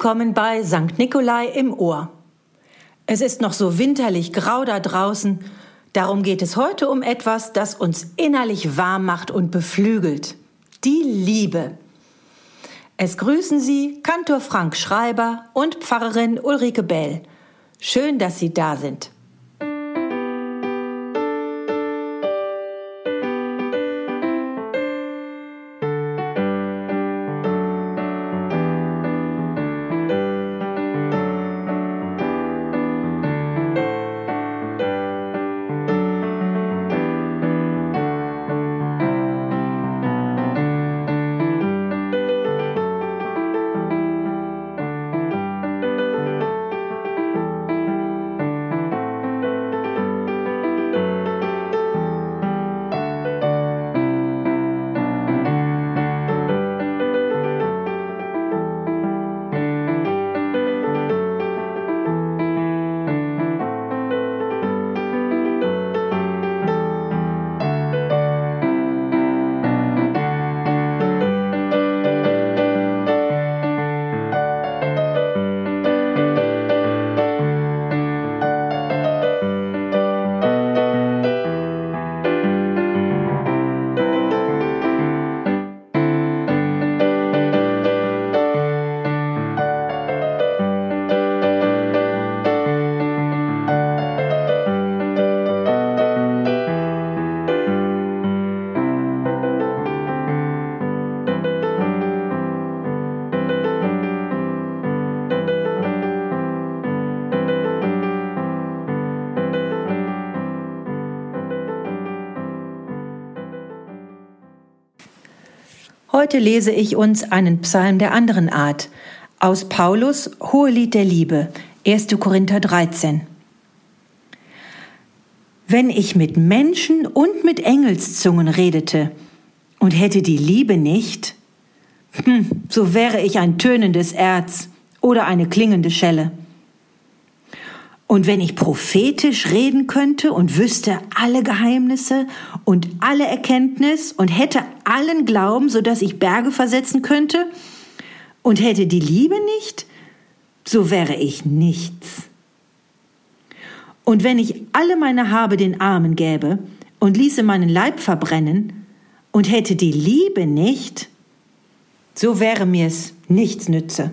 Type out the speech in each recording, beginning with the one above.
Willkommen bei St. Nikolai im Ohr. Es ist noch so winterlich grau da draußen, darum geht es heute um etwas, das uns innerlich warm macht und beflügelt. Die Liebe. Es grüßen Sie Kantor Frank Schreiber und Pfarrerin Ulrike Bell. Schön, dass Sie da sind. Heute lese ich uns einen Psalm der anderen Art aus Paulus Hohelied der Liebe, 1. Korinther 13. Wenn ich mit Menschen und mit Engelszungen redete und hätte die Liebe nicht, hm, so wäre ich ein tönendes Erz oder eine klingende Schelle. Und wenn ich prophetisch reden könnte und wüsste alle Geheimnisse und alle Erkenntnis und hätte allen Glauben, so dass ich Berge versetzen könnte und hätte die Liebe nicht, so wäre ich nichts. Und wenn ich alle meine Habe den Armen gäbe und ließe meinen Leib verbrennen und hätte die Liebe nicht, so wäre mir's nichts nütze.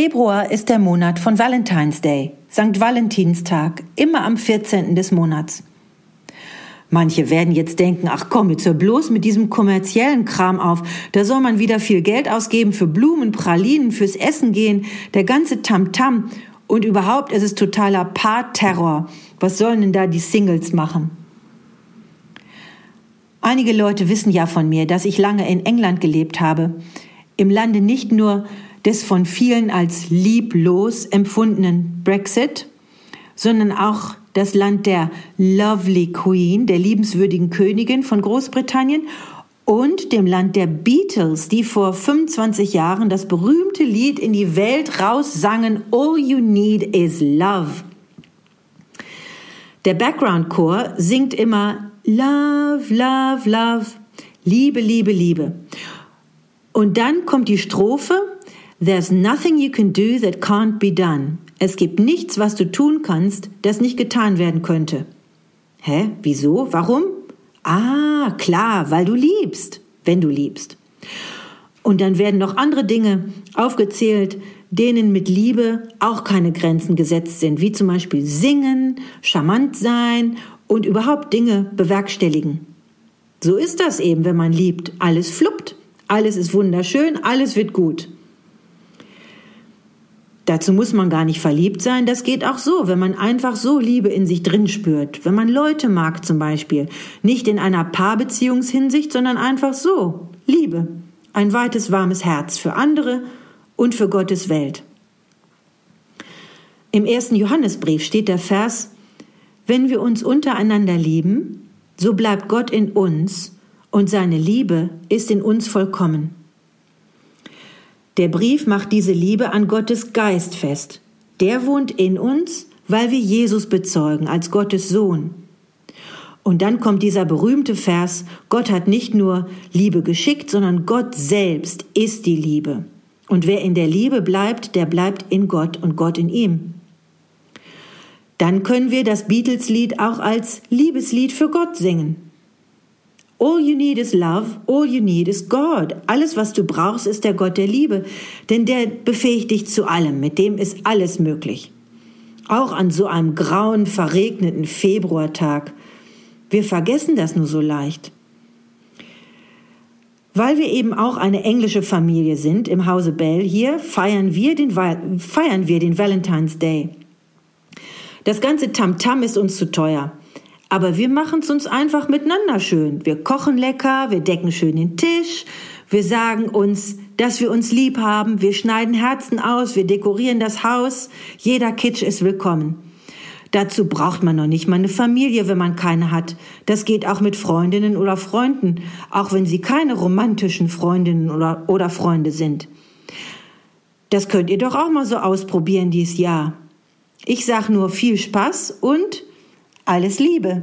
Februar ist der Monat von Valentine's Day, St. Valentinstag, immer am 14. des Monats. Manche werden jetzt denken, ach komm, jetzt hör bloß mit diesem kommerziellen Kram auf. Da soll man wieder viel Geld ausgeben für Blumen, Pralinen, fürs Essen gehen, der ganze Tamtam. -Tam. Und überhaupt ist es totaler Paarterror. Was sollen denn da die Singles machen? Einige Leute wissen ja von mir, dass ich lange in England gelebt habe. Im Lande nicht nur des von vielen als lieblos empfundenen Brexit, sondern auch das Land der Lovely Queen, der liebenswürdigen Königin von Großbritannien und dem Land der Beatles, die vor 25 Jahren das berühmte Lied in die Welt raussangen All You Need Is Love. Der Background Chor singt immer Love, Love, Love, Liebe, Liebe, Liebe. Und dann kommt die Strophe There's nothing you can do that can't be done. Es gibt nichts, was du tun kannst, das nicht getan werden könnte. Hä? Wieso? Warum? Ah, klar, weil du liebst, wenn du liebst. Und dann werden noch andere Dinge aufgezählt, denen mit Liebe auch keine Grenzen gesetzt sind, wie zum Beispiel singen, charmant sein und überhaupt Dinge bewerkstelligen. So ist das eben, wenn man liebt. Alles fluppt, alles ist wunderschön, alles wird gut. Dazu muss man gar nicht verliebt sein, das geht auch so, wenn man einfach so Liebe in sich drin spürt. Wenn man Leute mag zum Beispiel, nicht in einer Paarbeziehungshinsicht, sondern einfach so. Liebe, ein weites, warmes Herz für andere und für Gottes Welt. Im ersten Johannesbrief steht der Vers, wenn wir uns untereinander lieben, so bleibt Gott in uns und seine Liebe ist in uns vollkommen. Der Brief macht diese Liebe an Gottes Geist fest. Der wohnt in uns, weil wir Jesus bezeugen als Gottes Sohn. Und dann kommt dieser berühmte Vers, Gott hat nicht nur Liebe geschickt, sondern Gott selbst ist die Liebe. Und wer in der Liebe bleibt, der bleibt in Gott und Gott in ihm. Dann können wir das Beatles-Lied auch als Liebeslied für Gott singen. All you need is love, all you need is God. Alles, was du brauchst, ist der Gott der Liebe, denn der befähigt dich zu allem, mit dem ist alles möglich. Auch an so einem grauen, verregneten Februartag. Wir vergessen das nur so leicht. Weil wir eben auch eine englische Familie sind im Hause Bell hier, feiern wir den, feiern wir den Valentine's Day. Das ganze Tamtam -Tam ist uns zu teuer. Aber wir machen es uns einfach miteinander schön. Wir kochen lecker, wir decken schön den Tisch, wir sagen uns, dass wir uns lieb haben, wir schneiden Herzen aus, wir dekorieren das Haus. Jeder Kitsch ist willkommen. Dazu braucht man noch nicht mal eine Familie, wenn man keine hat. Das geht auch mit Freundinnen oder Freunden, auch wenn sie keine romantischen Freundinnen oder, oder Freunde sind. Das könnt ihr doch auch mal so ausprobieren dieses Jahr. Ich sag nur viel Spaß und alles Liebe!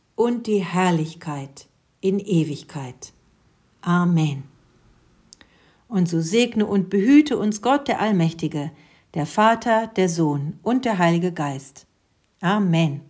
und die Herrlichkeit in Ewigkeit. Amen. Und so segne und behüte uns Gott der Allmächtige, der Vater, der Sohn und der Heilige Geist. Amen.